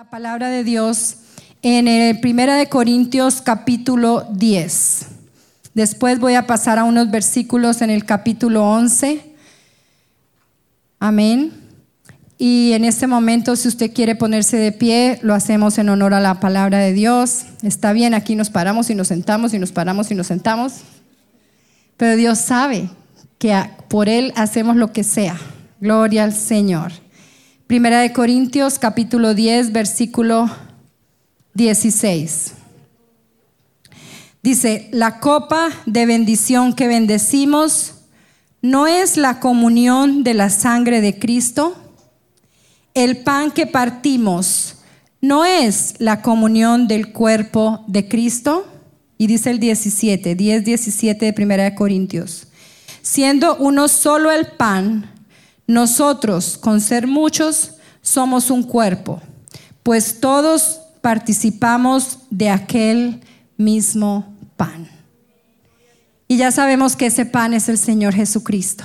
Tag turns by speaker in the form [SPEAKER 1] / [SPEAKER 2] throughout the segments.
[SPEAKER 1] La palabra de Dios en el Primera de Corintios capítulo 10. Después voy a pasar a unos versículos en el capítulo 11. Amén. Y en este momento, si usted quiere ponerse de pie, lo hacemos en honor a la palabra de Dios. Está bien, aquí nos paramos y nos sentamos y nos paramos y nos sentamos. Pero Dios sabe que por Él hacemos lo que sea. Gloria al Señor. Primera de Corintios capítulo 10, versículo 16. Dice, la copa de bendición que bendecimos no es la comunión de la sangre de Cristo. El pan que partimos no es la comunión del cuerpo de Cristo. Y dice el 17, 10, 17 de Primera de Corintios. Siendo uno solo el pan, nosotros, con ser muchos, somos un cuerpo, pues todos participamos de aquel mismo pan. Y ya sabemos que ese pan es el Señor Jesucristo.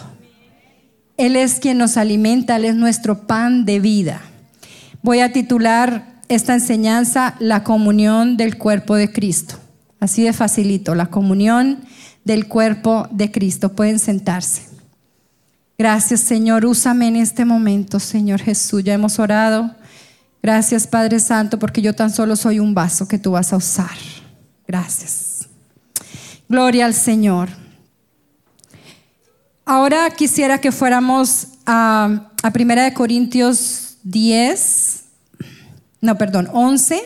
[SPEAKER 1] Él es quien nos alimenta, Él es nuestro pan de vida. Voy a titular esta enseñanza La comunión del cuerpo de Cristo. Así de facilito, la comunión del cuerpo de Cristo. Pueden sentarse. Gracias Señor, úsame en este momento, Señor Jesús. Ya hemos orado. Gracias Padre Santo, porque yo tan solo soy un vaso que tú vas a usar. Gracias. Gloria al Señor. Ahora quisiera que fuéramos a, a Primera de Corintios 10, no, perdón, 11,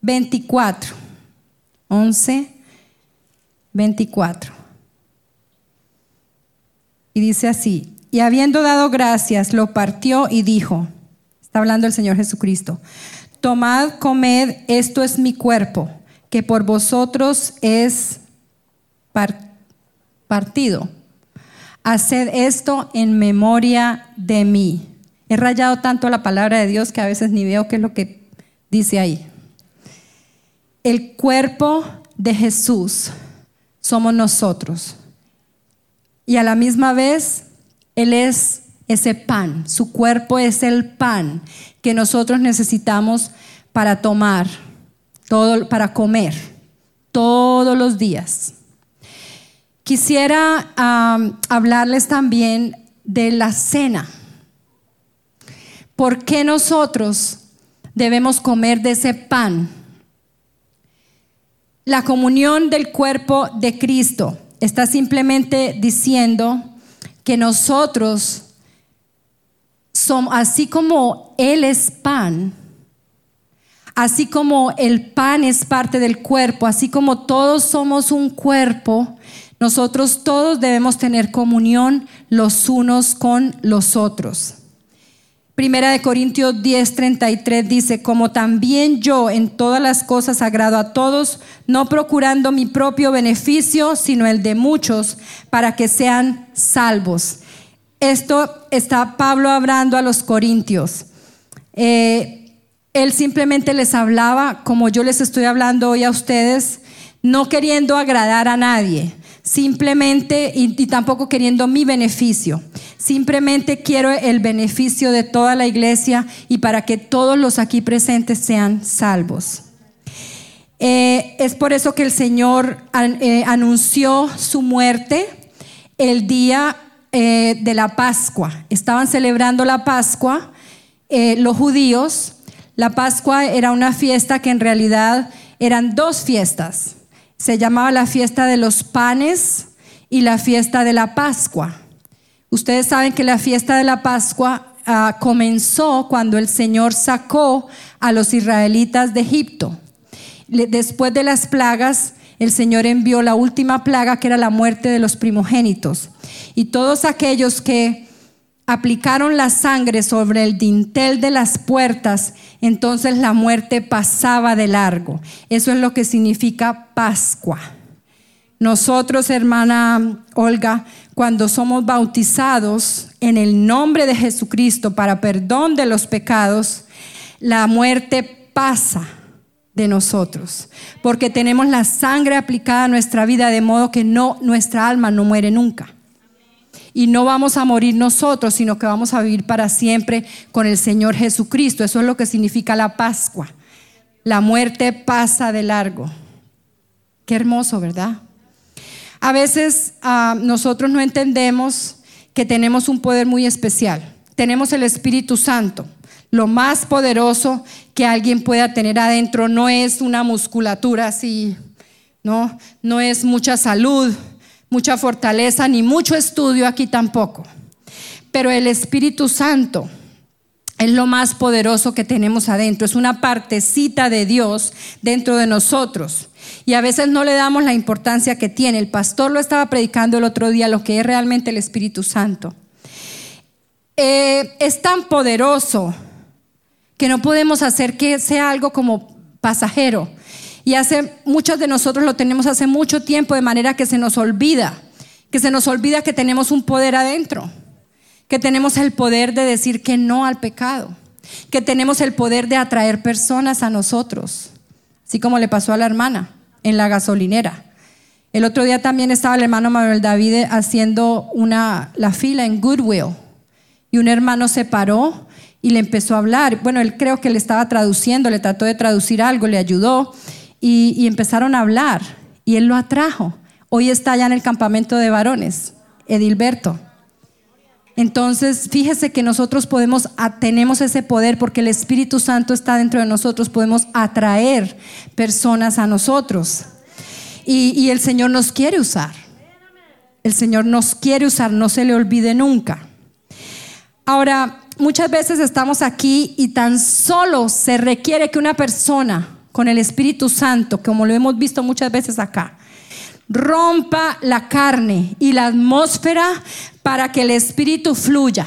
[SPEAKER 1] 24. 11, 24. Y dice así, y habiendo dado gracias, lo partió y dijo, está hablando el Señor Jesucristo, tomad, comed, esto es mi cuerpo, que por vosotros es partido. Haced esto en memoria de mí. He rayado tanto la palabra de Dios que a veces ni veo qué es lo que dice ahí. El cuerpo de Jesús somos nosotros. Y a la misma vez, Él es ese pan, su cuerpo es el pan que nosotros necesitamos para tomar, todo, para comer todos los días. Quisiera hablarles también de la cena. ¿Por qué nosotros debemos comer de ese pan? La comunión del cuerpo de Cristo está simplemente diciendo que nosotros somos, así como Él es pan, así como el pan es parte del cuerpo, así como todos somos un cuerpo, nosotros todos debemos tener comunión los unos con los otros. Primera de Corintios 10:33 dice, como también yo en todas las cosas agrado a todos, no procurando mi propio beneficio, sino el de muchos, para que sean salvos. Esto está Pablo hablando a los corintios. Eh, él simplemente les hablaba, como yo les estoy hablando hoy a ustedes, no queriendo agradar a nadie, simplemente y, tampoco queriendo mi beneficio. Simplemente quiero el beneficio de toda la iglesia y para que todos los aquí presentes sean salvos. Eh, es por eso que el Señor eh, anunció su muerte el día eh, de la Pascua. Estaban celebrando la Pascua los judíos. La Pascua era una fiesta que en realidad eran dos fiestas se llamaba la fiesta de los panes y la fiesta de la Pascua. Ustedes saben que la fiesta de la Pascua ah, comenzó cuando el Señor sacó a los israelitas de Egipto. Después de las plagas, el Señor envió la última plaga que era la muerte de los primogénitos. Y todos aquellos que aplicaron la sangre sobre el dintel de las puertas, entonces la muerte pasaba de largo. Eso es lo que significa Pascua. Nosotros, hermana Olga, cuando somos bautizados en el nombre de Jesucristo para perdón de los pecados, la muerte pasa de nosotros, porque tenemos la sangre aplicada a nuestra vida de modo que no nuestra alma no muere nunca. Y no vamos a morir nosotros, sino que vamos a vivir para siempre con el Señor Jesucristo. Eso es lo que significa la Pascua. La muerte pasa de largo. Qué hermoso, ¿verdad? A veces ah, nosotros no entendemos que tenemos un poder muy especial. Tenemos el Espíritu Santo. Lo más poderoso que alguien pueda tener adentro no es una musculatura así, no, no es mucha salud, mucha fortaleza, ni mucho estudio aquí tampoco. Pero el Espíritu Santo es lo más poderoso que tenemos adentro, es una partecita de Dios dentro de nosotros. Y a veces no le damos la importancia que tiene. El pastor lo estaba predicando el otro día, lo que es realmente el Espíritu Santo. Eh, es tan poderoso que no podemos hacer que sea algo como pasajero. Y hace muchos de nosotros lo tenemos hace mucho tiempo de manera que se nos olvida, que se nos olvida que tenemos un poder adentro, que tenemos el poder de decir que no al pecado, que tenemos el poder de atraer personas a nosotros, así como le pasó a la hermana en la gasolinera. El otro día también estaba el hermano Manuel David haciendo una, la fila en Goodwill y un hermano se paró y le empezó a hablar. Bueno, él creo que le estaba traduciendo, le trató de traducir algo, le ayudó y, empezaron a hablar y él lo atrajo. Hoy está allá en el campamento de varones, Edilberto. Entonces, fíjese que nosotros podemos, tenemos ese poder porque el Espíritu Santo está dentro de nosotros, podemos atraer personas a nosotros. Y, y, el Señor nos quiere usar. El Señor nos quiere usar, no se le olvide nunca. Ahora, muchas veces estamos aquí y tan solo se requiere que una persona con el Espíritu Santo, como lo hemos visto muchas veces acá. Rompa la carne y la atmósfera para que el Espíritu fluya.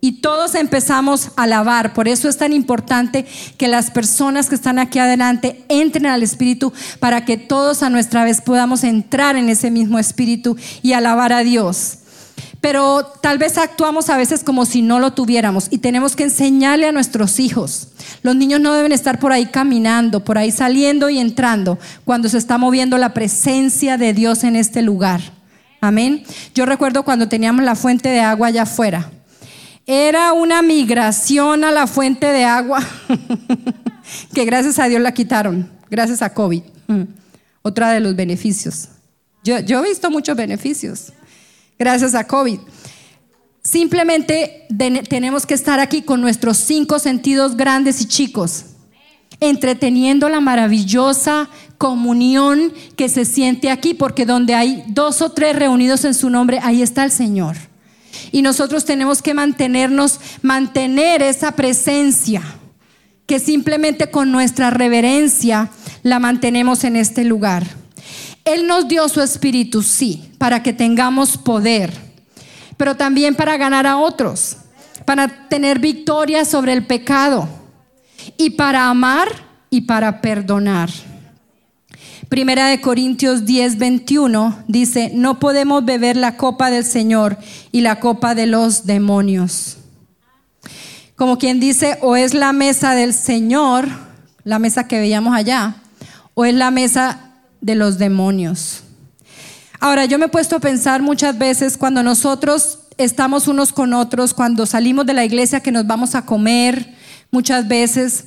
[SPEAKER 1] Y todos empezamos a alabar. Por eso es tan importante que las personas que están aquí adelante entren al Espíritu para que todos a nuestra vez podamos entrar en ese mismo Espíritu y alabar a Dios pero tal vez actuamos a veces como si no lo tuviéramos y tenemos que enseñarle a nuestros hijos. Los niños no deben estar por ahí caminando, por ahí saliendo y entrando cuando se está moviendo la presencia de Dios en este lugar. Amén. Yo recuerdo cuando teníamos la fuente de agua allá afuera. Era una migración a la fuente de agua que gracias a Dios la quitaron, gracias a COVID. Mm. Otra de los beneficios. Yo, yo he visto muchos beneficios gracias a COVID. Simplemente tenemos que estar aquí con nuestros cinco sentidos grandes y chicos, entreteniendo la maravillosa comunión que se siente aquí, porque donde hay dos o tres reunidos en su nombre, ahí está el Señor. Y nosotros tenemos que mantenernos, mantener esa presencia, que simplemente con nuestra reverencia la mantenemos en este lugar. Él nos dio su espíritu, sí, para que tengamos poder, pero también para ganar a otros, para tener victoria sobre el pecado y para amar y para perdonar. Primera de Corintios 10, 21 dice, no podemos beber la copa del Señor y la copa de los demonios. Como quien dice, o es la mesa del Señor, la mesa que veíamos allá, o es la mesa de los demonios. Ahora, yo me he puesto a pensar muchas veces cuando nosotros estamos unos con otros, cuando salimos de la iglesia que nos vamos a comer, muchas veces,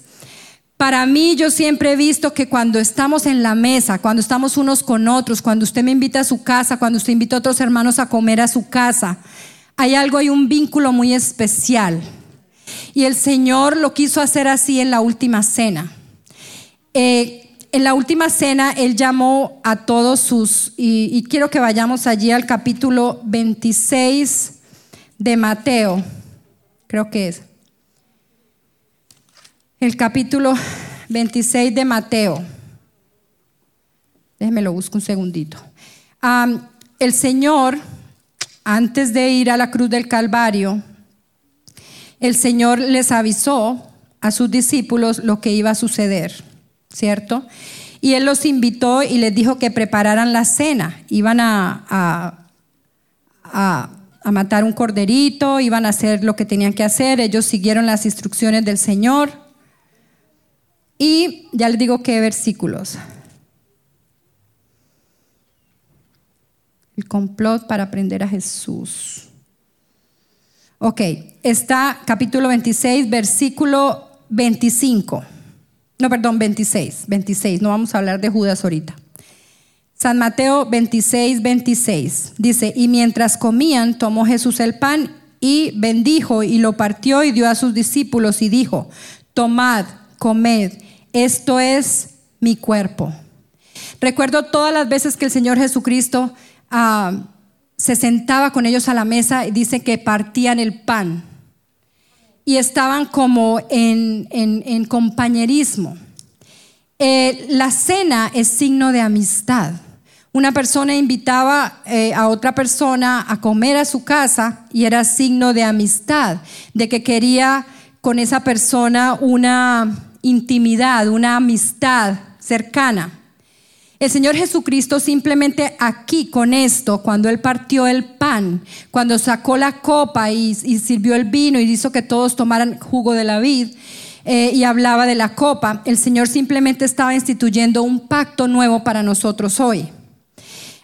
[SPEAKER 1] para mí yo siempre he visto que cuando estamos en la mesa, cuando estamos unos con otros, cuando usted me invita a su casa, cuando usted invita a otros hermanos a comer a su casa, hay algo, hay un vínculo muy especial. Y el Señor lo quiso hacer así en la última cena. Eh, en la última cena él llamó a todos sus, y, quiero que vayamos allí al capítulo 26 de Mateo, creo que es. El capítulo 26 de Mateo. Déjeme lo busco un segundito. el Señor, antes de ir a la cruz del Calvario, el Señor les avisó a sus discípulos lo que iba a suceder. ¿Cierto? Y él los invitó y les dijo que prepararan la cena. Iban a, a, matar un corderito, iban a hacer lo que tenían que hacer. Ellos siguieron las instrucciones del Señor. Y ya les digo qué versículos. El complot para aprender a Jesús. Ok, está capítulo 26, versículo 25. No, perdón, 26, 26. No vamos a hablar de Judas ahorita. San Mateo 26, 26. Dice, y mientras comían, tomó Jesús el pan y bendijo y lo partió y dio a sus discípulos y dijo, tomad, comed, esto es mi cuerpo. Recuerdo todas las veces que el Señor Jesucristo ah, se sentaba con ellos a la mesa y dice que partían el pan y estaban como en, compañerismo. Eh, la cena es signo de amistad. Una persona invitaba eh, a otra persona a comer a su casa y era signo de amistad, de que quería con esa persona una intimidad, una amistad cercana. El Señor Jesucristo simplemente aquí con esto, cuando Él partió el pan, cuando sacó la copa y, sirvió el vino y hizo que todos tomaran jugo de la vid eh, y hablaba de la copa, el Señor simplemente estaba instituyendo un pacto nuevo para nosotros hoy.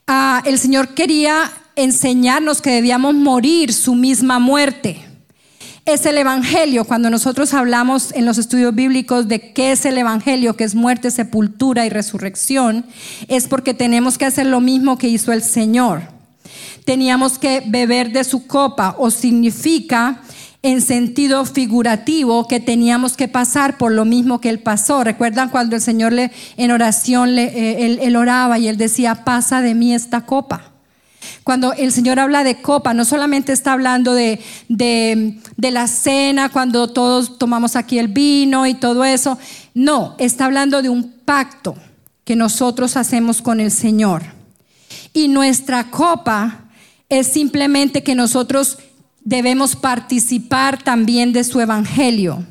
[SPEAKER 1] Ah, el Señor quería enseñarnos que debíamos morir su misma muerte. Es el Evangelio, cuando nosotros hablamos en los estudios bíblicos de qué es el Evangelio, que es muerte, sepultura y resurrección, es porque tenemos que hacer lo mismo que hizo el Señor. Teníamos que beber de su copa, o significa en sentido figurativo que teníamos que pasar por lo mismo que él pasó. ¿Recuerdan cuando el Señor le, en oración le, eh, él, oraba y él decía, pasa de mí esta copa? Cuando el Señor habla de copa, no solamente está hablando de, de, de, la cena, cuando todos tomamos aquí el vino y todo eso. No, está hablando de un pacto que nosotros hacemos con el Señor. Y nuestra copa es simplemente que nosotros debemos participar también de su evangelio,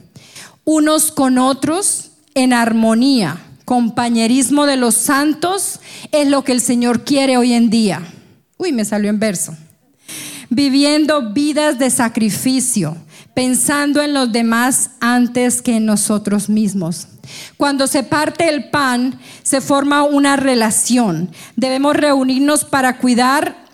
[SPEAKER 1] unos con otros en armonía. Compañerismo de los santos es lo que el Señor quiere hoy en día. Uy, me salió en verso. Viviendo vidas de sacrificio, pensando en los demás antes que en nosotros mismos. Cuando se parte el pan, se forma una relación. Debemos reunirnos para cuidar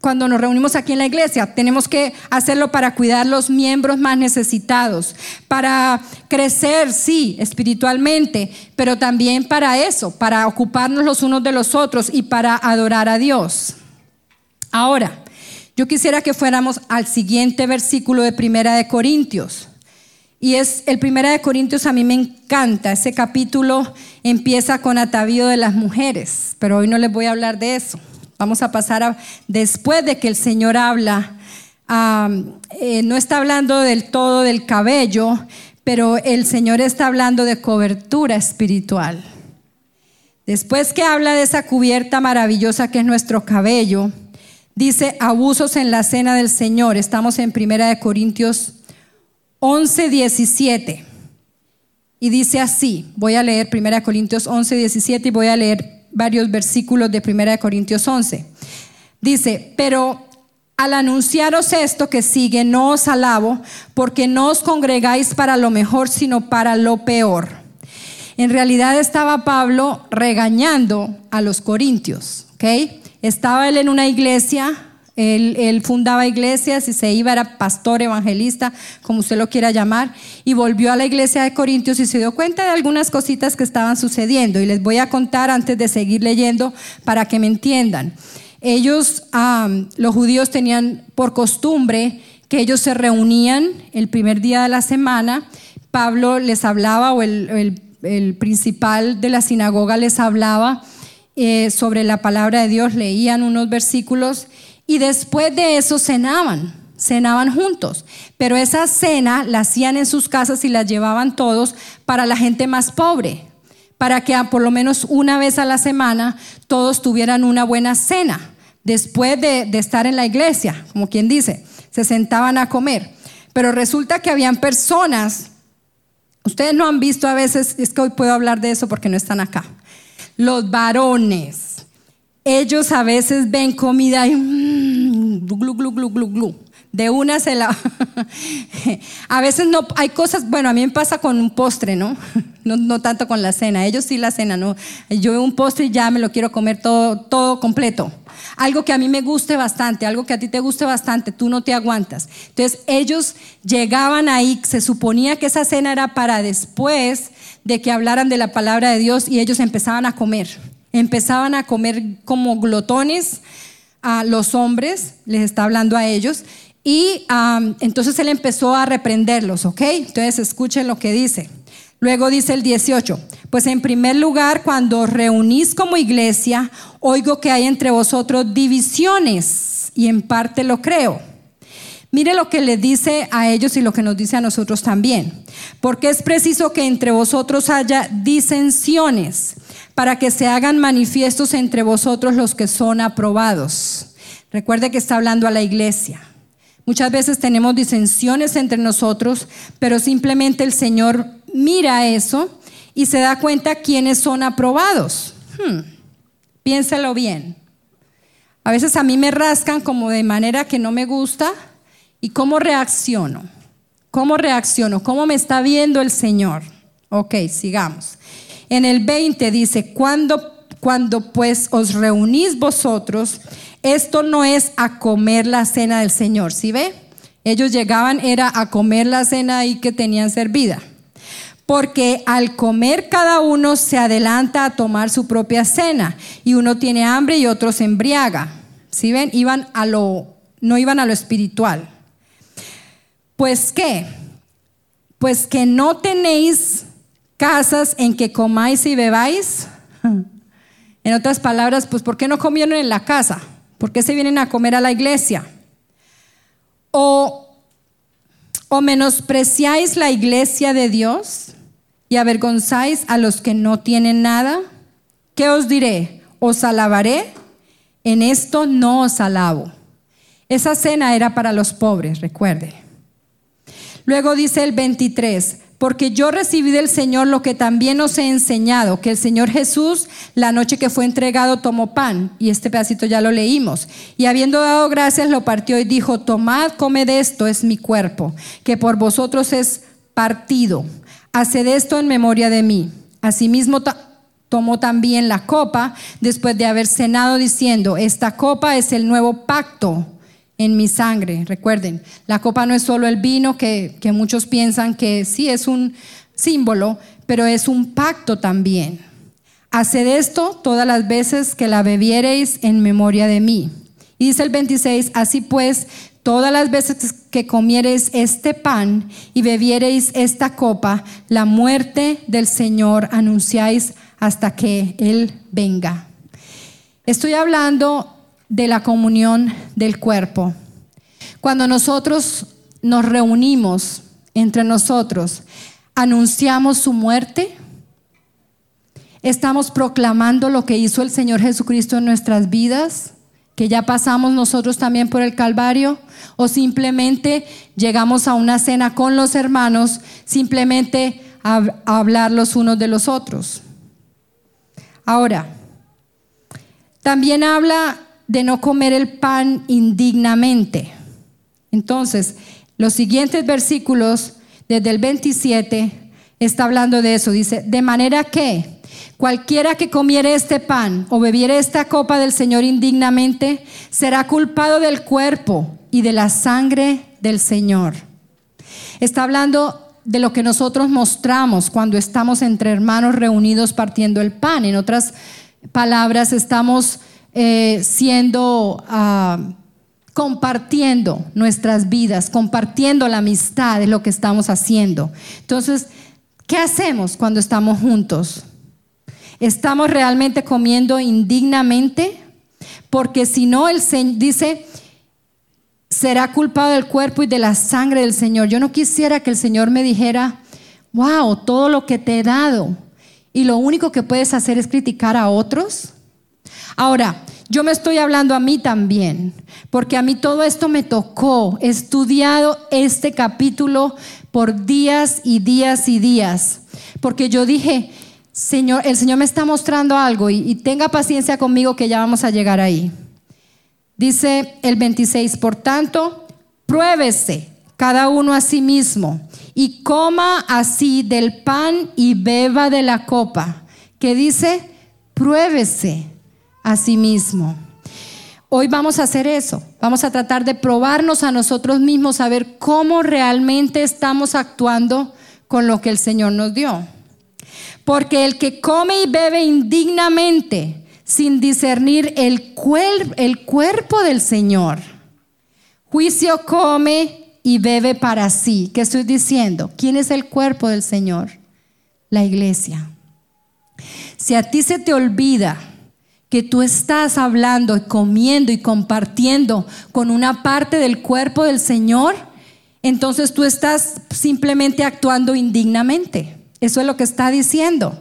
[SPEAKER 1] cuando nos reunimos aquí en la iglesia. Tenemos que hacerlo para cuidar los miembros más necesitados, para crecer, sí, espiritualmente, pero también para eso, para ocuparnos los unos de los otros y para adorar a Dios. Ahora, yo quisiera que fuéramos al siguiente versículo de Primera de Corintios. Y es el Primera de Corintios a mí me encanta. Ese capítulo empieza con atavío de las mujeres, pero hoy no les voy a hablar de eso. Vamos a pasar después de que el Señor habla, eh, no está hablando del todo del cabello, pero el Señor está hablando de cobertura espiritual. Después que habla de esa cubierta maravillosa que es nuestro cabello, dice abusos en la cena del Señor. Estamos en Primera de Corintios 11, 17. Y dice así, voy a leer Primera de Corintios 11, 17 y voy a leer varios versículos de 1 Corintios 11. Dice, pero al anunciaros esto que sigue, no os alabo, porque no os congregáis para lo mejor, sino para lo peor. En realidad estaba Pablo regañando a los corintios, ¿ok? Estaba él en una iglesia él, fundaba iglesias y se iba, era pastor, evangelista, como usted lo quiera llamar, y volvió a la iglesia de Corintios y se dio cuenta de algunas cositas que estaban sucediendo. Y les voy a contar antes de seguir leyendo para que me entiendan. Ellos, los judíos tenían por costumbre que ellos se reunían el primer día de la semana. Pablo les hablaba, o el, principal de la sinagoga les hablaba eh, sobre la palabra de Dios, leían unos versículos y después de eso cenaban, cenaban juntos. Pero esa cena la hacían en sus casas y la llevaban todos para la gente más pobre, para que por lo menos una vez a la semana todos tuvieran una buena cena. Después de, de estar en la iglesia, como quien dice, se sentaban a comer. Pero resulta que habían personas, ustedes no han visto a veces, es que hoy puedo hablar de eso porque no están acá, los varones ellos a veces ven comida y mmm, glu, glu, glu, glu, glu, de una se la... a veces no, hay cosas, bueno, a mí me pasa con un postre, ¿no? ¿no? No tanto con la cena, ellos sí la cena, ¿no? Yo veo un postre y ya me lo quiero comer todo, todo completo. Algo que a mí me guste bastante, algo que a ti te guste bastante, tú no te aguantas. Entonces ellos llegaban ahí, se suponía que esa cena era para después de que hablaran de la palabra de Dios y ellos empezaban a comer. Empezaban a comer como glotones a los hombres, les está hablando a ellos, y entonces él empezó a reprenderlos, ¿ok? Entonces escuchen lo que dice. Luego dice el 18, pues en primer lugar, cuando reunís como iglesia, oigo que hay entre vosotros divisiones y en parte lo creo. Mire lo que le dice a ellos y lo que nos dice a nosotros también. Porque es preciso que entre vosotros haya disensiones para que se hagan manifiestos entre vosotros los que son aprobados. Recuerde que está hablando a la iglesia. Muchas veces tenemos disensiones entre nosotros, pero simplemente el Señor mira eso y se da cuenta quiénes son aprobados. Hmm, piénselo bien. A veces a mí me rascan como de manera que no me gusta y cómo reacciono. ¿Cómo reacciono? ¿Cómo me está viendo el Señor? Ok, sigamos. En el 20 dice, cuando, cuando pues os reunís vosotros, esto no es a comer la cena del Señor, ¿sí ve? Ellos llegaban, era a comer la cena ahí que tenían servida. Porque al comer cada uno se adelanta a tomar su propia cena y uno tiene hambre y otro se embriaga. ¿Sí ven? Iban a lo, no iban a lo espiritual. Pues qué? Pues que no tenéis casas en que comáis y bebáis. En otras palabras, pues ¿por qué no comieron en la casa? ¿Por qué se vienen a comer a la iglesia? O, o menospreciáis la iglesia de Dios y avergonzáis a los que no tienen nada. ¿Qué os diré? ¿Os alabaré? En esto no os alabo. Esa cena era para los pobres, recuerde. Luego dice el 23, porque yo recibí del Señor lo que también os he enseñado, que el Señor Jesús, la noche que fue entregado, tomó pan, y este pedacito ya lo leímos, y habiendo dado gracias, lo partió y dijo, tomad, comed esto, es mi cuerpo, que por vosotros es partido. Haced esto en memoria de mí. Asimismo, tomó también la copa, después de haber cenado, diciendo, esta copa es el nuevo pacto en mi sangre. Recuerden, la copa no es solo el vino, que, muchos piensan que sí es un símbolo, pero es un pacto también. Haced esto todas las veces que la bebiereis en memoria de mí. Y dice el 26, así pues, todas las veces que comiereis este pan y bebiereis esta copa, la muerte del Señor anunciáis hasta que Él venga. Estoy hablando de la comunión del cuerpo. Cuando nosotros nos reunimos entre nosotros, anunciamos su muerte, estamos proclamando lo que hizo el Señor Jesucristo en nuestras vidas, que ya pasamos nosotros también por el Calvario, o simplemente llegamos a una cena con los hermanos, simplemente a, hablar los unos de los otros. Ahora, también habla de no comer el pan indignamente. Entonces, los siguientes versículos, desde el 27, está hablando de eso. Dice, de manera que cualquiera que comiere este pan o bebiere esta copa del Señor indignamente, será culpado del cuerpo y de la sangre del Señor. Está hablando de lo que nosotros mostramos cuando estamos entre hermanos reunidos partiendo el pan. En otras palabras, estamos eh, siendo, ah, compartiendo nuestras vidas, compartiendo la amistad, de lo que estamos haciendo. Entonces, ¿qué hacemos cuando estamos juntos? ¿Estamos realmente comiendo indignamente? Porque si no, el Señor dice, será culpado del cuerpo y de la sangre del Señor. Yo no quisiera que el Señor me dijera, wow, todo lo que te he dado y lo único que puedes hacer es criticar a otros. Ahora, yo me estoy hablando a mí también, porque a mí todo esto me tocó. He estudiado este capítulo por días y días y días, porque yo dije, Señor, el Señor me está mostrando algo y, tenga paciencia conmigo que ya vamos a llegar ahí. Dice el 26, por tanto, pruébese cada uno a sí mismo y coma así del pan y beba de la copa, que dice, pruébese a sí mismo. Hoy vamos a hacer eso. Vamos a tratar de probarnos a nosotros mismos, a ver cómo realmente estamos actuando con lo que el Señor nos dio. Porque el que come y bebe indignamente, sin discernir el, el cuerpo del Señor, juicio come y bebe para sí. ¿Qué estoy diciendo? ¿Quién es el cuerpo del Señor? La iglesia. Si a ti se te olvida que tú estás hablando y comiendo y compartiendo con una parte del cuerpo del Señor, entonces tú estás simplemente actuando indignamente. Eso es lo que está diciendo.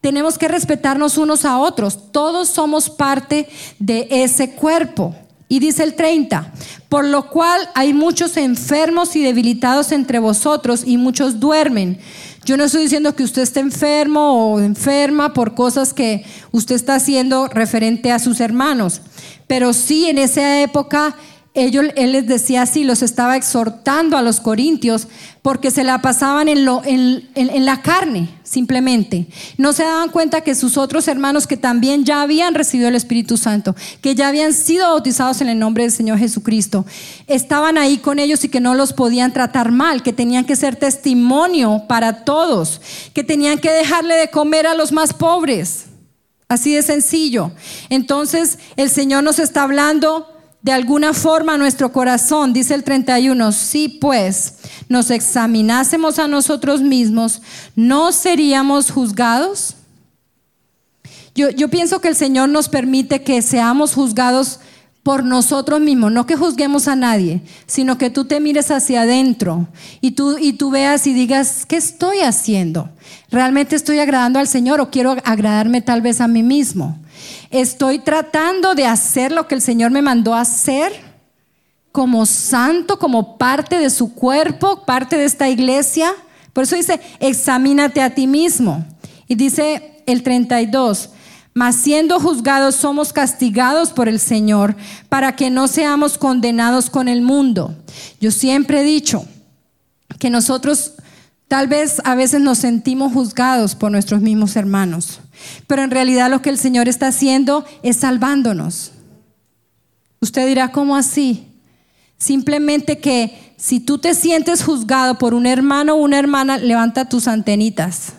[SPEAKER 1] Tenemos que respetarnos unos a otros. Todos somos parte de ese cuerpo. Y dice el 30, por lo cual hay muchos enfermos y debilitados entre vosotros y muchos duermen. Yo no estoy diciendo que usted esté enfermo o enferma por cosas que usted está haciendo referente a sus hermanos, pero sí en esa época ellos, él les decía así, los estaba exhortando a los corintios porque se la pasaban en, en, la carne, simplemente. No se daban cuenta que sus otros hermanos que también ya habían recibido el Espíritu Santo, que ya habían sido bautizados en el nombre del Señor Jesucristo, estaban ahí con ellos y que no los podían tratar mal, que tenían que ser testimonio para todos, que tenían que dejarle de comer a los más pobres. Así de sencillo. Entonces el Señor nos está hablando de alguna forma nuestro corazón, dice el 31, si pues nos examinásemos a nosotros mismos, ¿no seríamos juzgados? Yo, pienso que el Señor nos permite que seamos juzgados por nosotros mismos, no que juzguemos a nadie, sino que tú te mires hacia adentro y tú, y tú veas y digas, ¿qué estoy haciendo? ¿Realmente estoy agradando al Señor o quiero agradarme tal vez a mí mismo? Estoy tratando de hacer lo que el Señor me mandó hacer como santo, como parte de su cuerpo, parte de esta iglesia. Por eso dice, examínate a ti mismo. Y dice el 32, mas siendo juzgados somos castigados por el Señor para que no seamos condenados con el mundo. Yo siempre he dicho que nosotros tal vez a veces nos sentimos juzgados por nuestros mismos hermanos. Pero en realidad lo que el Señor está haciendo es salvándonos. Usted dirá, ¿cómo así? Simplemente que si tú te sientes juzgado por un hermano o una hermana, levanta tus antenitas.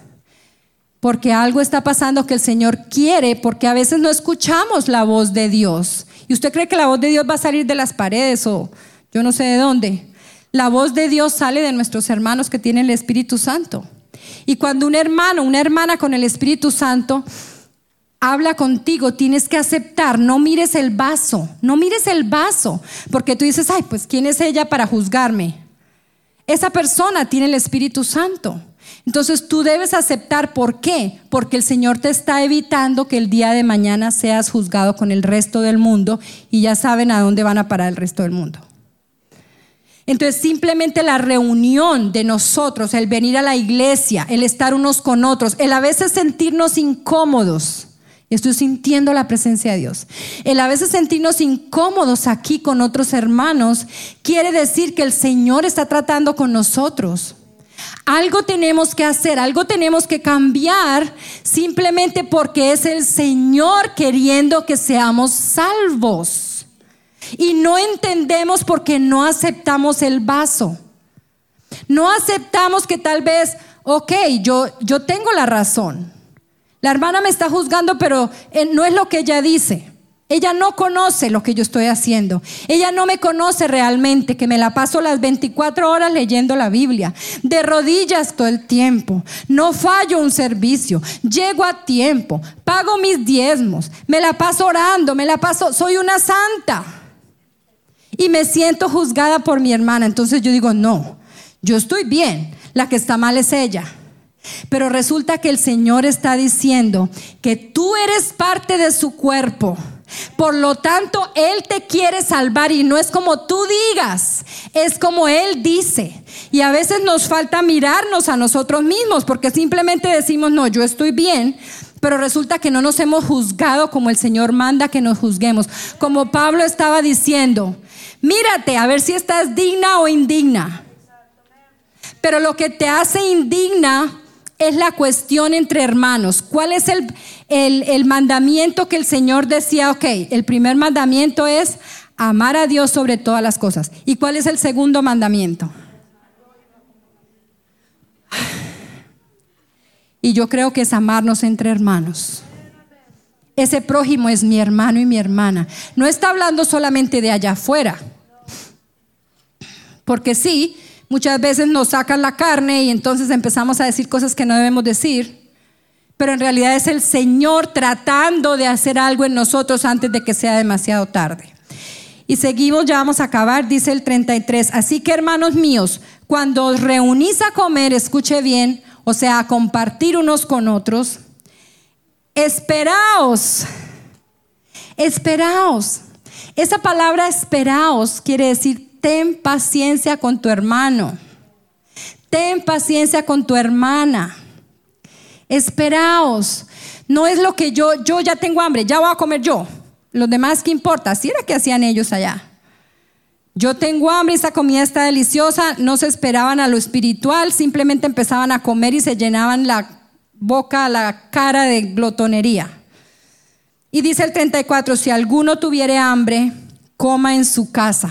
[SPEAKER 1] Porque algo está pasando que el Señor quiere, porque a veces no escuchamos la voz de Dios. Y usted cree que la voz de Dios va a salir de las paredes o yo no sé de dónde. La voz de Dios sale de nuestros hermanos que tienen el Espíritu Santo. Y cuando un hermano, una hermana con el Espíritu Santo habla contigo, tienes que aceptar, no mires el vaso, no mires el vaso, porque tú dices, ay, pues ¿quién es ella para juzgarme? Esa persona tiene el Espíritu Santo. Entonces tú debes aceptar, ¿por qué? Porque el Señor te está evitando que el día de mañana seas juzgado con el resto del mundo y ya saben a dónde van a parar el resto del mundo. Entonces simplemente la reunión de nosotros, el venir a la iglesia, el estar unos con otros, el a veces sentirnos incómodos. Estoy sintiendo la presencia de Dios. El a veces sentirnos incómodos aquí con otros hermanos quiere decir que el Señor está tratando con nosotros. Algo tenemos que hacer, algo tenemos que cambiar simplemente porque es el Señor queriendo que seamos salvos. Y no entendemos porque no aceptamos el vaso. No aceptamos que tal vez, ok, yo, yo tengo la razón. La hermana me está juzgando, pero eh, no es lo que ella dice. Ella no conoce lo que yo estoy haciendo. Ella no me conoce realmente, que me la paso las 24 horas leyendo la Biblia, de rodillas todo el tiempo. No fallo un servicio, llego a tiempo, pago mis diezmos, me la paso orando, me la paso, soy una santa y me siento juzgada por mi hermana. Entonces yo digo, no, yo estoy bien, la que está mal es ella. Pero resulta que el Señor está diciendo que tú eres parte de su cuerpo. Por lo tanto, Él te quiere salvar y no es como tú digas, es como Él dice. Y a veces nos falta mirarnos a nosotros mismos porque simplemente decimos, no, yo estoy bien, Pero resulta que no nos hemos juzgado como el Señor manda que nos juzguemos. Como Pablo estaba diciendo, mírate a ver si estás digna o indigna. Pero lo que te hace indigna es la cuestión entre hermanos. ¿Cuál es el, el, mandamiento que el Señor decía? Ok, el primer mandamiento es amar a Dios sobre todas las cosas. ¿Y cuál es el segundo mandamiento? Y yo creo que es amarnos entre hermanos. Ese prójimo es mi hermano y mi hermana. No está hablando solamente de allá afuera. Porque sí, Muchas veces nos sacan la carne y entonces empezamos a decir cosas que no debemos decir. Pero en realidad es el Señor tratando de hacer algo en nosotros antes de que sea demasiado tarde. Y seguimos, ya vamos a acabar, dice el 33. Así que hermanos míos, cuando os reunís a comer, escuche bien, o sea, compartir unos con otros, esperaos, esperaos. Esa palabra esperaos quiere decir ten paciencia con tu hermano. Ten paciencia con tu hermana. Esperaos. No es lo que yo, yo ya tengo hambre, ya voy a comer yo. Los demás, ¿qué importa? Si era que hacían ellos allá. Yo tengo hambre, esa comida está deliciosa, no se esperaban a lo espiritual, simplemente empezaban a comer y se llenaban la boca, la cara de glotonería. Y dice el 34, si alguno tuviere hambre, coma en su casa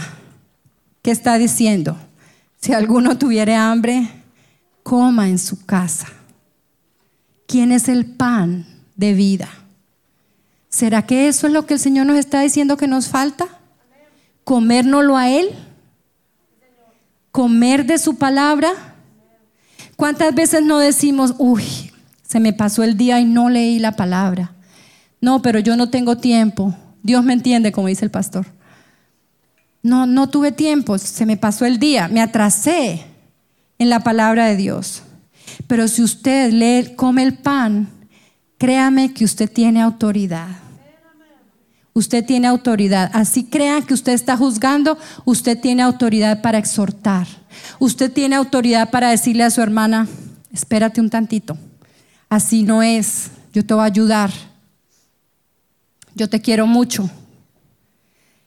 [SPEAKER 1] ¿Qué está diciendo? Si alguno tuviera hambre, coma en su casa. ¿Quién es el pan de vida? ¿Será que eso es lo que el Señor nos está diciendo que nos falta? ¿Comérnoslo a Él? ¿Comer de su palabra? ¿Cuántas veces no decimos, uy, se me pasó el día y no leí la palabra? No, pero yo no tengo tiempo. Dios me entiende, como dice el pastor. No, no tuve tiempo, se me pasó el día, me atrasé en la palabra de Dios. Pero si usted lee, come el pan, créame que usted tiene autoridad. Usted tiene autoridad. Así crea que usted está juzgando, usted tiene autoridad para exhortar. Usted tiene autoridad para decirle a su hermana, espérate un tantito. Así no es. Yo te voy a ayudar. Yo te quiero mucho.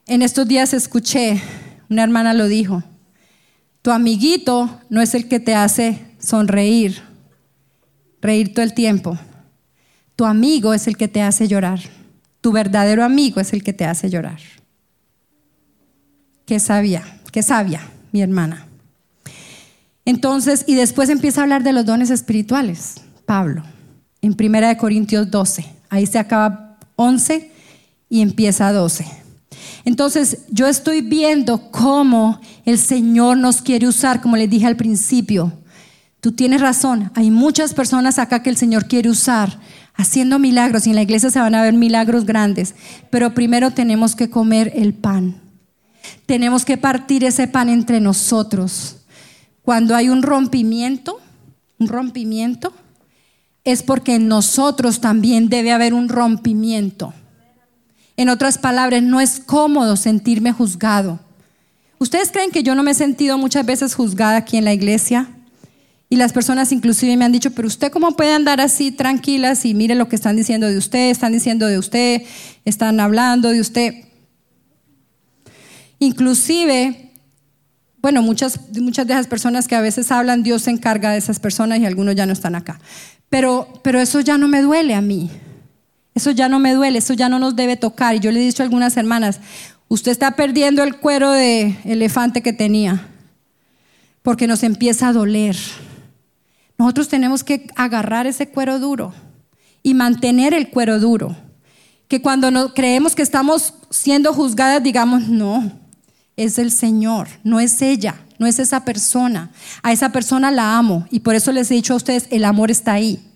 [SPEAKER 1] En estos días escuché, una hermana lo dijo, tu amiguito no es el que te hace sonreír, reír todo el tiempo. Tu amigo es el que te hace llorar. Tu verdadero amigo es el que te hace llorar. Qué sabia, qué sabia, mi hermana. Entonces, y después empieza a hablar de los dones espirituales, Pablo, en 1 Corintios 12. Ahí se acaba 11 y empieza 12. Entonces, yo estoy viendo cómo el Señor nos quiere usar, como les dije al principio. Tú tienes razón, hay muchas personas acá que el Señor quiere usar haciendo milagros y en la iglesia se van a ver milagros grandes, pero primero tenemos que comer el pan. Tenemos que partir ese pan entre nosotros. Cuando hay un rompimiento, un rompimiento, es porque en nosotros también debe haber un rompimiento. En otras palabras, no es cómodo sentirme juzgado. ¿Ustedes creen que yo no me he sentido muchas veces juzgada aquí en la iglesia? Y las personas inclusive me han dicho, pero usted cómo puede andar así tranquilas y mire lo que están diciendo de usted, están diciendo de usted, están hablando de usted. Inclusive, bueno, muchas, muchas de esas personas que a veces hablan, Dios se encarga de esas personas y algunos ya no están acá. Pero, pero eso ya no me duele a mí. Eso ya no me duele, eso ya no nos debe tocar. Y yo le he dicho a algunas hermanas, usted está perdiendo el cuero de elefante que tenía, porque nos empieza a doler. Nosotros tenemos que agarrar ese cuero duro y mantener el cuero duro. Que cuando no, creemos que estamos siendo juzgadas, digamos, no, es el Señor, no es ella, no es esa persona. A esa persona la amo y por eso les he dicho a ustedes, el amor está ahí,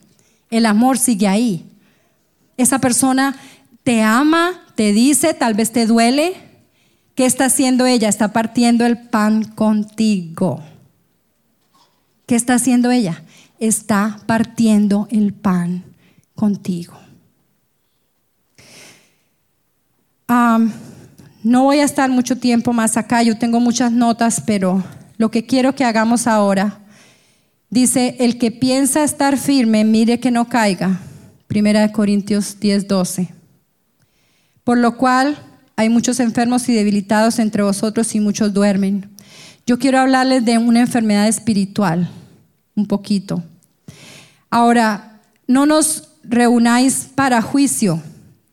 [SPEAKER 1] el amor sigue ahí. Esa persona te ama, te dice, tal vez te duele. ¿Qué está haciendo ella? Está partiendo el pan contigo. ¿Qué está haciendo ella? Está partiendo el pan contigo. no voy a estar mucho tiempo más acá, yo tengo muchas notas, pero lo que quiero que hagamos ahora, dice, el que piensa estar firme, mire que no caiga. Primera de Corintios 10, 12. Por lo cual hay muchos enfermos y debilitados entre vosotros y muchos duermen. Yo quiero hablarles de una enfermedad espiritual, un poquito. Ahora, no nos reunáis para juicio,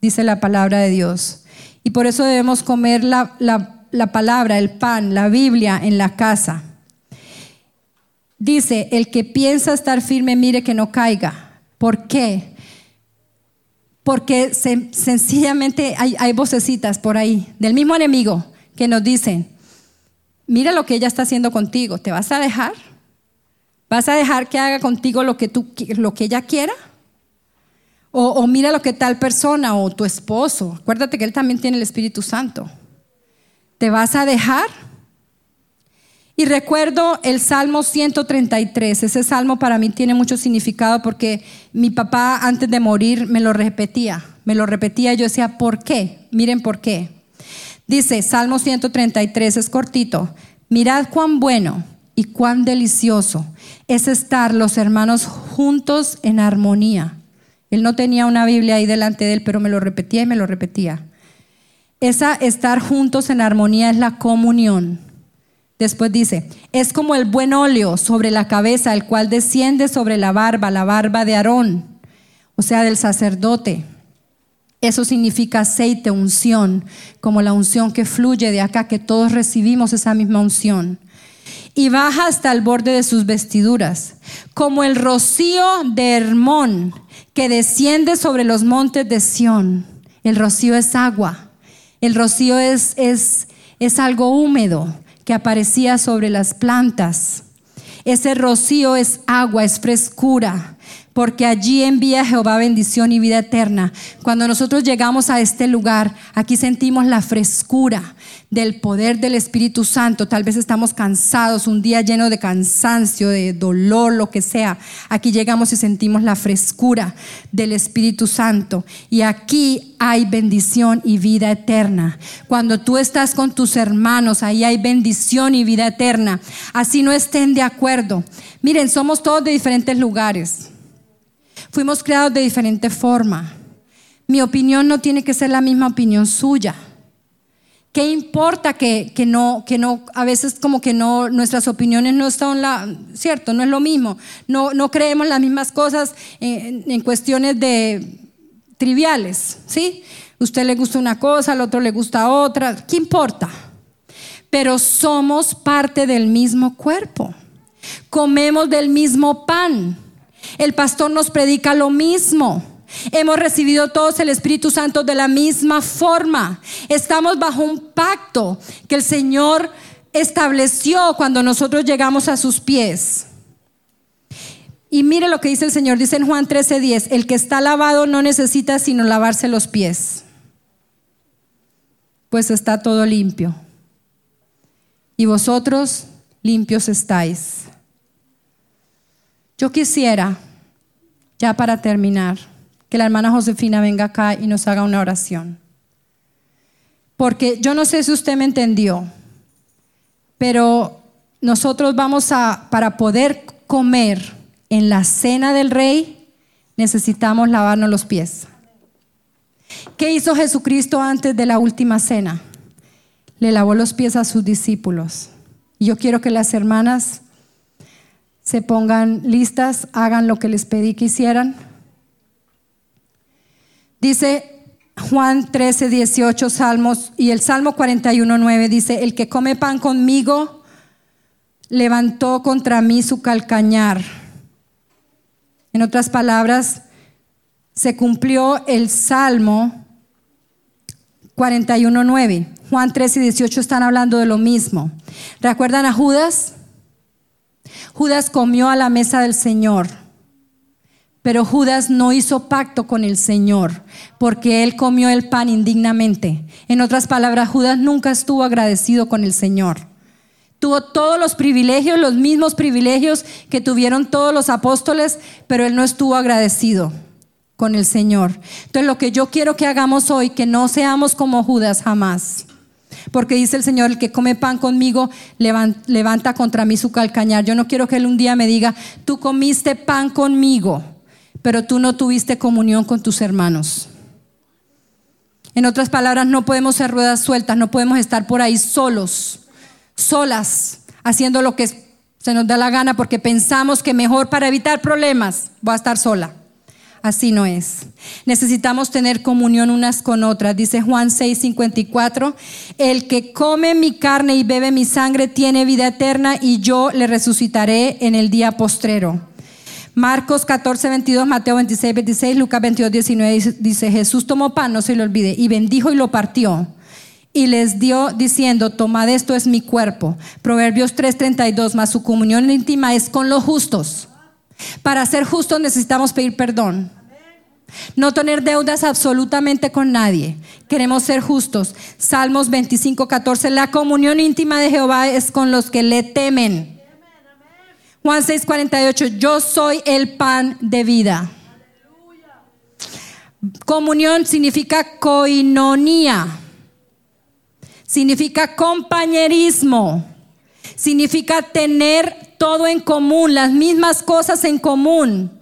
[SPEAKER 1] dice la palabra de Dios. Y por eso debemos comer la, la palabra, el pan, la Biblia en la casa. Dice, el que piensa estar firme, mire que no caiga. ¿Por qué? Porque sencillamente hay, hay vocecitas por ahí del mismo enemigo que nos dicen, mira lo que ella está haciendo contigo, ¿te vas a dejar? ¿Vas a dejar que haga contigo lo que, tú, lo que ella quiera? O, o, mira lo que tal persona o tu esposo, acuérdate que él también tiene el Espíritu Santo. ¿Te vas a dejar? Y recuerdo el Salmo 133. Ese salmo para mí tiene mucho significado porque mi papá antes de morir me lo repetía. Me lo repetía y yo decía, ¿por qué? Miren por qué. Dice Salmo 133, es cortito. Mirad cuán bueno y cuán delicioso es estar los hermanos juntos en armonía. Él no tenía una Biblia ahí delante de él, pero me lo repetía y me lo repetía. Esa estar juntos en armonía es la comunión. Después dice, es como el buen óleo sobre la cabeza, el cual desciende sobre la barba, la barba de Aarón, o sea, del sacerdote. Eso significa aceite, unción, como la unción que fluye de acá, que todos recibimos esa misma unción. Y baja hasta el borde de sus vestiduras, como el rocío de Hermón que desciende sobre los montes de Sión. El rocío es agua, el rocío es, es, es algo húmedo, que aparecía sobre las plantas. Ese rocío es agua, es frescura, porque allí envía Jehová bendición y vida eterna. Cuando nosotros llegamos a este lugar, aquí sentimos la frescura del poder del Espíritu Santo. Tal vez estamos cansados, un día lleno de cansancio, de dolor, lo que sea. Aquí llegamos y sentimos la frescura del Espíritu Santo. Y aquí hay bendición y vida eterna. Cuando tú estás con tus hermanos, ahí hay bendición y vida eterna. Así no estén de acuerdo. Miren, somos todos de diferentes lugares. Fuimos creados de diferente forma. Mi opinión no tiene que ser la misma opinión suya. ¿Qué importa que, no, que no, a veces como que no, nuestras opiniones no son la, cierto, no es lo mismo. No, no creemos las mismas cosas en, en cuestiones de triviales, ¿sí? Usted le gusta una cosa, al otro le gusta otra, ¿qué importa? Pero somos parte del mismo cuerpo. Comemos del mismo pan. El pastor nos predica lo mismo. Hemos recibido todos el Espíritu Santo de la misma forma. Estamos bajo un pacto que el Señor estableció cuando nosotros llegamos a sus pies. Y mire lo que dice el Señor, dice en Juan 13:10, el que está lavado no necesita sino lavarse los pies, pues está todo limpio. Y vosotros limpios estáis. Yo quisiera, ya para terminar, que la hermana Josefina venga acá y nos haga una oración. Porque yo no sé si usted me entendió, pero nosotros vamos a, para poder comer en la cena del rey, necesitamos lavarnos los pies. ¿Qué hizo Jesucristo antes de la última cena? Le lavó los pies a sus discípulos. Y yo quiero que las hermanas se pongan listas, hagan lo que les pedí que hicieran. Dice Juan 13, 18 Salmos y el Salmo 41, 9 dice, el que come pan conmigo levantó contra mí su calcañar. En otras palabras, se cumplió el Salmo 41, 9. Juan 13 y 18 están hablando de lo mismo. ¿Recuerdan a Judas? Judas comió a la mesa del Señor, pero Judas no hizo pacto con el Señor porque él comió el pan indignamente. En otras palabras, Judas nunca estuvo agradecido con el Señor. Tuvo todos los privilegios, los mismos privilegios que tuvieron todos los apóstoles, pero él no estuvo agradecido con el Señor. Entonces lo que yo quiero que hagamos hoy, que no seamos como Judas jamás. Porque dice el Señor, el que come pan conmigo levanta contra mí su calcañar. Yo no quiero que Él un día me diga, tú comiste pan conmigo, pero tú no tuviste comunión con tus hermanos. En otras palabras, no podemos ser ruedas sueltas, no podemos estar por ahí solos, solas, haciendo lo que se nos da la gana porque pensamos que mejor para evitar problemas voy a estar sola. Así no es. Necesitamos tener comunión unas con otras. Dice Juan 6:54, el que come mi carne y bebe mi sangre tiene vida eterna y yo le resucitaré en el día postrero. Marcos 14, 22, Mateo 26, 26, Lucas 22, 19 dice, Jesús tomó pan, no se lo olvide, y bendijo y lo partió. Y les dio diciendo, tomad esto es mi cuerpo. Proverbios 3, 32, más su comunión íntima es con los justos. Para ser justos necesitamos pedir perdón. No tener deudas absolutamente con nadie. Queremos ser justos. Salmos 25, 14. La comunión íntima de Jehová es con los que le temen. Juan 6, 48. Yo soy el pan de vida. Comunión significa coinonía. Significa compañerismo. Significa tener todo en común, las mismas cosas en común,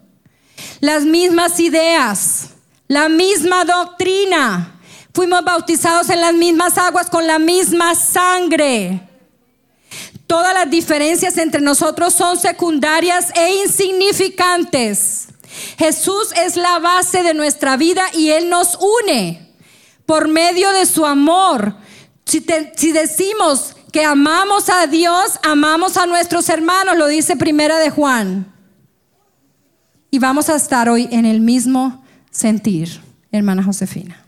[SPEAKER 1] las mismas ideas, la misma doctrina. Fuimos bautizados en las mismas aguas con la misma sangre. Todas las diferencias entre nosotros son secundarias e insignificantes. Jesús es la base de nuestra vida y Él nos une por medio de su amor. Si, decimos que amamos a Dios, amamos a nuestros hermanos, lo dice Primera de Juan. Y vamos a estar hoy en el mismo sentir, hermana Josefina.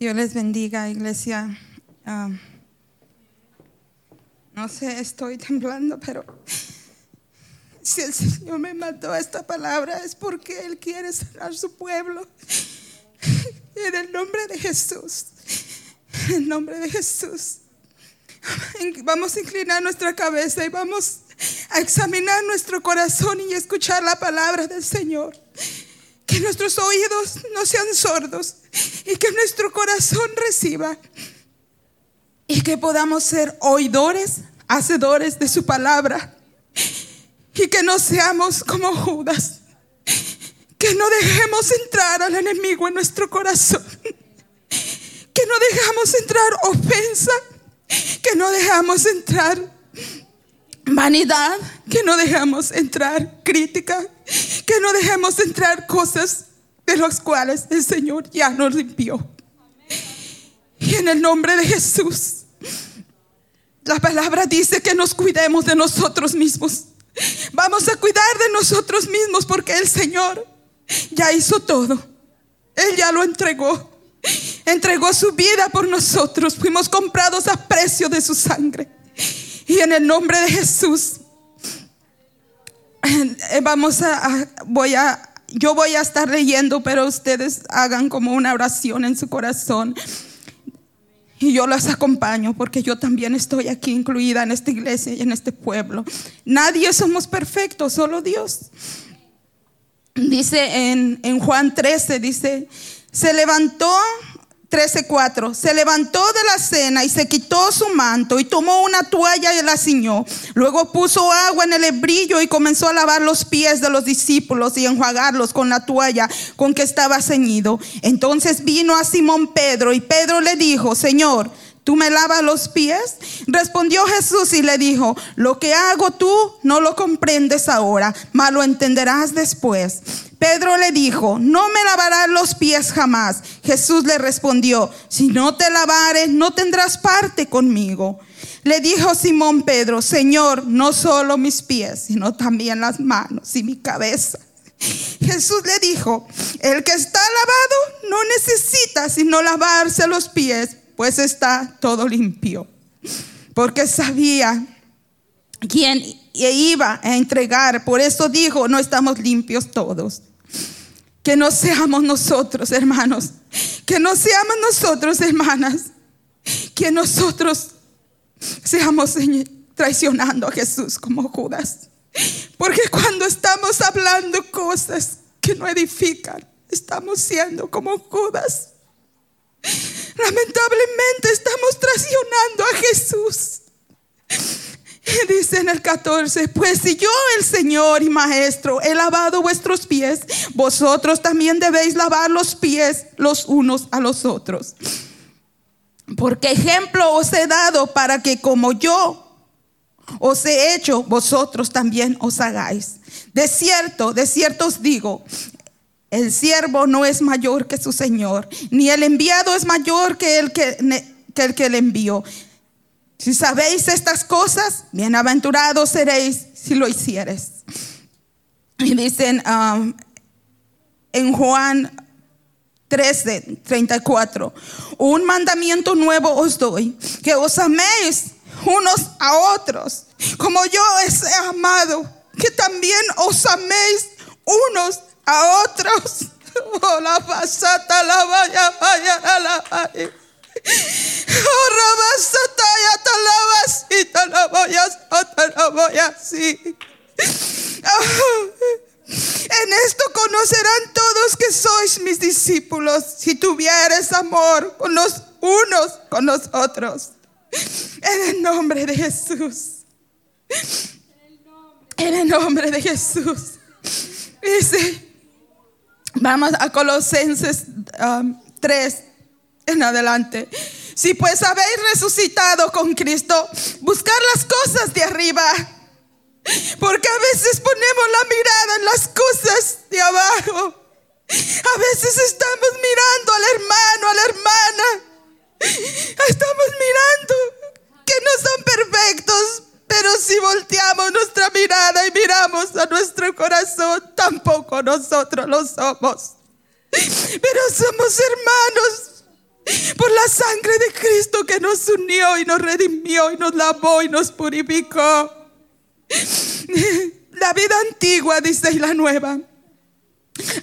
[SPEAKER 2] Dios les bendiga, iglesia. Ah, no sé, estoy temblando, pero si el Señor me mandó esta palabra es porque Él quiere sanar su pueblo. En el nombre de Jesús. En el nombre de Jesús. Vamos a inclinar nuestra cabeza y vamos a examinar nuestro corazón y escuchar la palabra del Señor. Que nuestros oídos no sean sordos y que nuestro corazón reciba. Y que podamos ser oidores, hacedores de su palabra. Y que no seamos como Judas. Que no dejemos entrar al enemigo en nuestro corazón. Que no dejamos entrar ofensa. Que no dejamos entrar vanidad, que no dejamos entrar crítica, que no dejemos entrar cosas de las cuales el Señor ya nos limpió. Y en el nombre de Jesús, la palabra dice que nos cuidemos de nosotros mismos. Vamos a cuidar de nosotros mismos porque el Señor ya hizo todo. Él ya lo entregó. Entregó su vida por nosotros. Fuimos comprados a precio de su sangre. Y en el nombre de Jesús, eh, vamos a, voy a, yo voy a estar leyendo, pero ustedes hagan como una oración en su corazón. Y yo las acompaño porque yo también estoy aquí incluida en esta iglesia y en este pueblo. Nadie somos perfectos, solo Dios. Dice en, en Juan 13, dice, se levantó 13:4. Se levantó de la cena y se quitó su manto y tomó una toalla y la ciñó. Luego puso agua en el hebrillo y comenzó a lavar los pies de los discípulos y enjuagarlos con la toalla con que estaba ceñido. Entonces vino a Simón Pedro y Pedro le dijo, Señor, ¿Tú me lavas los pies? Respondió Jesús y le dijo, lo que hago tú no lo comprendes ahora, mas lo entenderás después. Pedro le dijo, no me lavarás los pies jamás. Jesús le respondió, si no te lavares, no tendrás parte conmigo. Le dijo Simón Pedro, Señor, no solo mis pies, sino también las manos y mi cabeza. Jesús le dijo, el que está lavado no necesita sino lavarse los pies pues está todo limpio. Porque sabía quién iba a entregar. Por eso dijo, no estamos limpios todos. Que no seamos nosotros, hermanos. Que no seamos nosotros, hermanas. Que nosotros seamos traicionando a Jesús como Judas. Porque cuando estamos hablando cosas que no edifican, estamos siendo como Judas. Lamentablemente estamos traicionando a Jesús. Y dice en el 14, pues si yo el Señor y Maestro he lavado vuestros pies, vosotros también debéis lavar los pies los unos a los otros. Porque ejemplo os he dado para que como yo os he hecho, vosotros también os hagáis. De cierto, de cierto os digo, el siervo no es mayor que su Señor, ni el enviado es mayor que el que, el que le envió. Si sabéis estas cosas, bienaventurados seréis si lo hicieres. Y dicen um, en Juan 13, 34, un mandamiento nuevo os doy, que os améis unos a otros, como yo os he amado, que también os améis unos a otros. Oh, la la vaya, vaya, la vaya. Oh, así. En esto conocerán todos que sois mis discípulos si tuvieres amor con los unos con los otros. En el nombre de Jesús. En el nombre de Jesús. Dice, vamos a Colosenses 3 um, en adelante. Si pues habéis resucitado con Cristo, buscar las cosas de arriba. Porque a veces ponemos la mirada en las cosas de abajo. A veces estamos mirando al hermano, a la hermana Estamos mirando que no son perfectos, si volteamos nuestra mirada y miramos a nuestro corazón, tampoco nosotros lo somos. Pero somos hermanos por la sangre de Cristo que nos unió y nos redimió y nos lavó y nos purificó. La vida antigua, dice la nueva.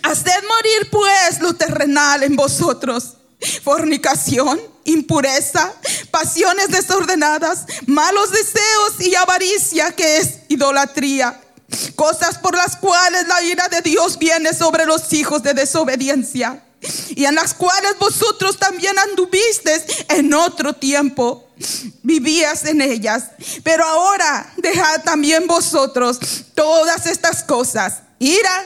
[SPEAKER 2] Haced morir pues lo terrenal en vosotros fornicación, impureza, pasiones desordenadas, malos deseos y avaricia que es idolatría. Cosas por las cuales la ira de Dios viene sobre los hijos de desobediencia y en las cuales vosotros también anduvisteis en otro tiempo. Vivías en ellas, pero ahora dejad también vosotros todas estas cosas: ira,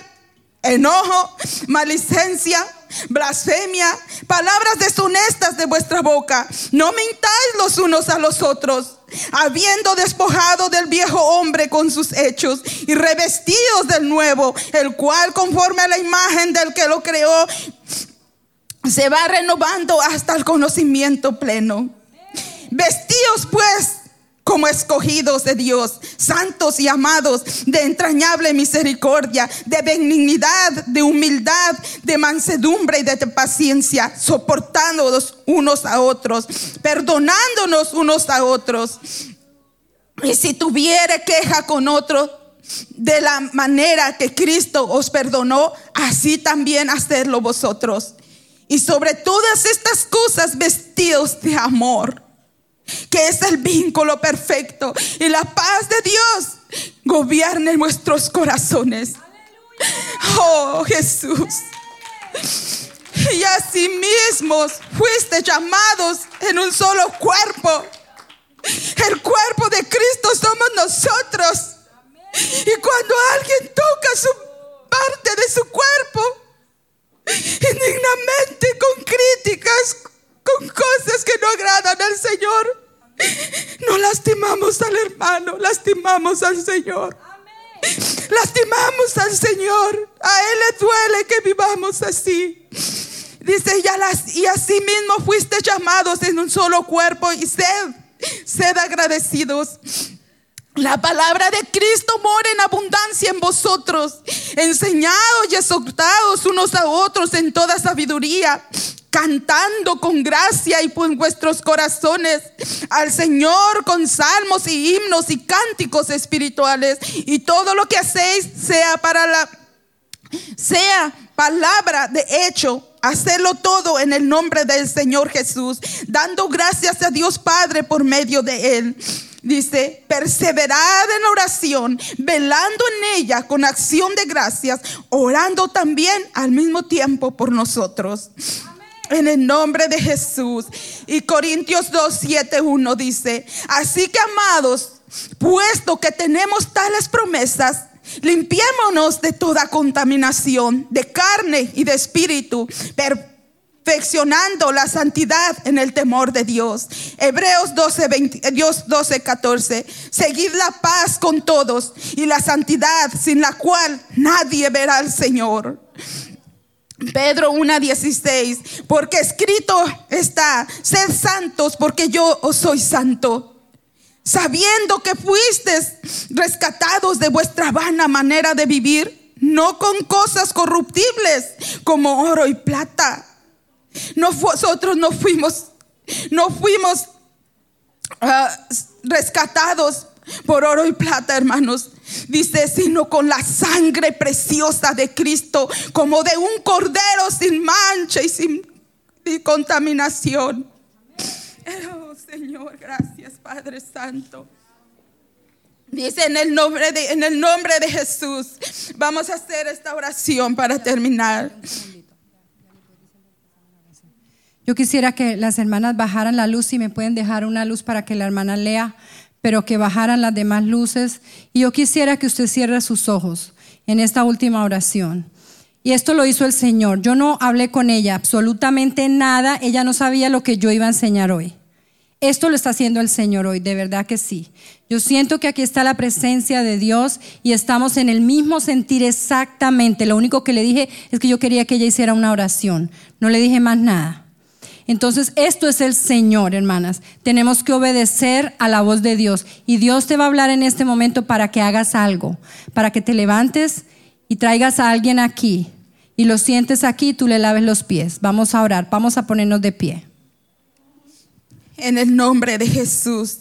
[SPEAKER 2] enojo, malicencia blasfemia, palabras deshonestas de vuestra boca. No mintáis los unos a los otros, habiendo despojado del viejo hombre con sus hechos y revestidos del nuevo, el cual conforme a la imagen del que lo creó, se va renovando hasta el conocimiento pleno. Vestíos pues como escogidos de Dios, santos y amados, de entrañable misericordia, de benignidad, de humildad, de mansedumbre y de paciencia, soportándonos unos a otros, perdonándonos unos a otros. Y si tuviere queja con otro, de la manera que Cristo os perdonó, así también hacerlo vosotros. Y sobre todas estas cosas vestidos de amor que es el vínculo perfecto. Y la paz de Dios gobierne nuestros corazones. Oh Jesús. Y así mismos fuiste llamados en un solo cuerpo. El cuerpo de Cristo somos nosotros. Y cuando alguien toca su parte de su cuerpo, indignamente, con críticas, con cosas que no agradan al Señor, no lastimamos al hermano, lastimamos al Señor. Lastimamos al Señor. A Él le duele que vivamos así. Dice, ya las, y así mismo fuiste llamados en un solo cuerpo y sed, sed agradecidos. La palabra de Cristo mora en abundancia en vosotros, enseñados y exhortados unos a otros en toda sabiduría cantando con gracia y por vuestros corazones al Señor con salmos y himnos y cánticos espirituales y todo lo que hacéis sea para la sea palabra de hecho hacerlo todo en el nombre del Señor Jesús, dando gracias a Dios Padre por medio de Él. Dice, perseverad en oración, velando en ella con acción de gracias, orando también al mismo tiempo por nosotros. En el nombre de Jesús. Y Corintios 2, 7, 1 dice, así que amados, puesto que tenemos tales promesas, limpiémonos de toda contaminación, de carne y de espíritu, perfeccionando la santidad en el temor de Dios. Hebreos 12, 20, Dios 12, 14. Seguid la paz con todos y la santidad sin la cual nadie verá al Señor. Pedro 1:16, porque escrito está, sed santos porque yo os soy santo. Sabiendo que fuisteis rescatados de vuestra vana manera de vivir, no con cosas corruptibles como oro y plata. Nosotros no fuimos, no fuimos ah, rescatados por oro y plata, hermanos. Dice, sino con la sangre preciosa de Cristo, como de un cordero sin mancha y sin contaminación. Oh Señor, gracias Padre Santo. Dice en el nombre de en el nombre de Jesús. Vamos a hacer esta oración para terminar.
[SPEAKER 1] Yo quisiera que las hermanas bajaran la luz y me pueden dejar una luz para que la hermana lea pero que bajaran las demás luces. Y yo quisiera que usted cierre sus ojos en esta última oración. Y esto lo hizo el Señor. Yo no hablé con ella absolutamente nada. Ella no sabía lo que yo iba a enseñar hoy. Esto lo está haciendo el Señor hoy, de verdad que sí. Yo siento que aquí está la presencia de Dios y estamos en el mismo sentir exactamente. Lo único que le dije es que yo quería que ella hiciera una oración. No le dije más nada. Entonces, esto es el Señor, hermanas. Tenemos que obedecer a la voz de Dios. Y Dios te va a hablar en este momento para que hagas algo, para que te levantes y traigas a alguien aquí y lo sientes aquí y tú le laves los pies. Vamos a orar, vamos a ponernos de pie.
[SPEAKER 2] En el nombre de Jesús.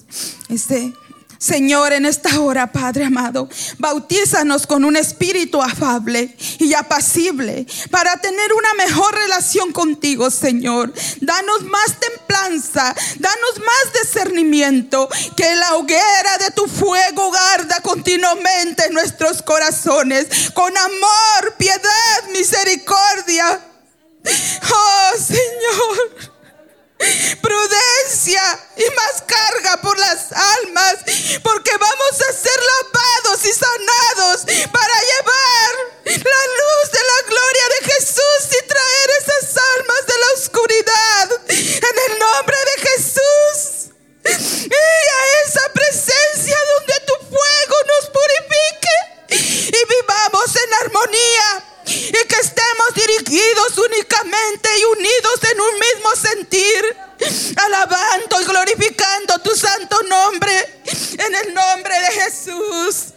[SPEAKER 2] Este Señor, en esta hora, Padre amado, bautízanos con un espíritu afable y apacible para tener una mejor relación contigo, Señor. Danos más templanza, danos más discernimiento, que la hoguera de tu fuego garda continuamente en nuestros corazones, con amor, piedad, misericordia. Oh, Señor prudencia y más carga por las almas, porque vamos a ser lavados y sanados para llevar la luz de la gloria de Jesús y traer esas almas de la oscuridad en el nombre de Jesús. Y a esa presencia donde tu fuego nos purifique y vivamos en armonía y que estemos dirigidos únicamente y unidos en un mismo sentir, alabando y glorificando tu santo nombre en el nombre de Jesús.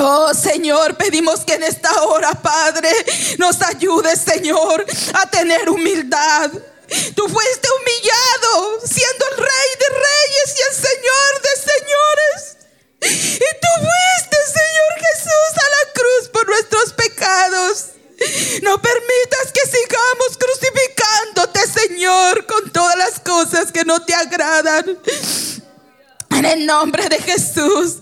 [SPEAKER 2] Oh Señor, pedimos que en esta hora, Padre, nos ayudes, Señor, a tener humildad. Tú fuiste humillado siendo el Rey de Reyes y el Señor de Señores. Y tú fuiste, Señor Jesús, a la cruz por nuestros pecados. No permitas que sigamos crucificándote, Señor, con todas las cosas que no te agradan. En el nombre de Jesús,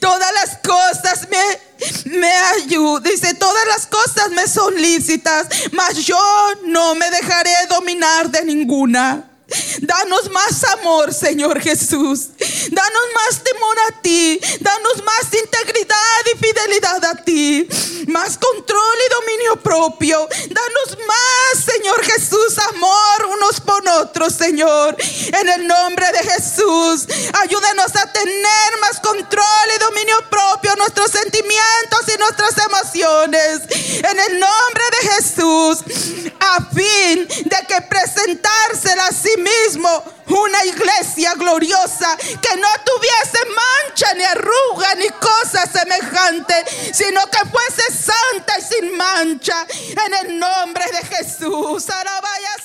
[SPEAKER 2] todas las cosas me, me ayudan. Dice, todas las cosas me son lícitas, mas yo no me dejaré dominar de ninguna. Danos más amor, Señor Jesús. Danos más temor a ti. Danos más integridad y fidelidad a ti. Más control y dominio propio. Danos más, Señor Jesús, amor unos por otros, Señor. En el nombre de Jesús. Ayúdanos a tener más control y dominio propio nuestros sentimientos y nuestras emociones. En el nombre de Jesús. A fin de que presentársela así mismo una iglesia gloriosa que no tuviese mancha ni arruga ni cosa semejante, sino que fuese santa y sin mancha en el nombre de Jesús. Arabaya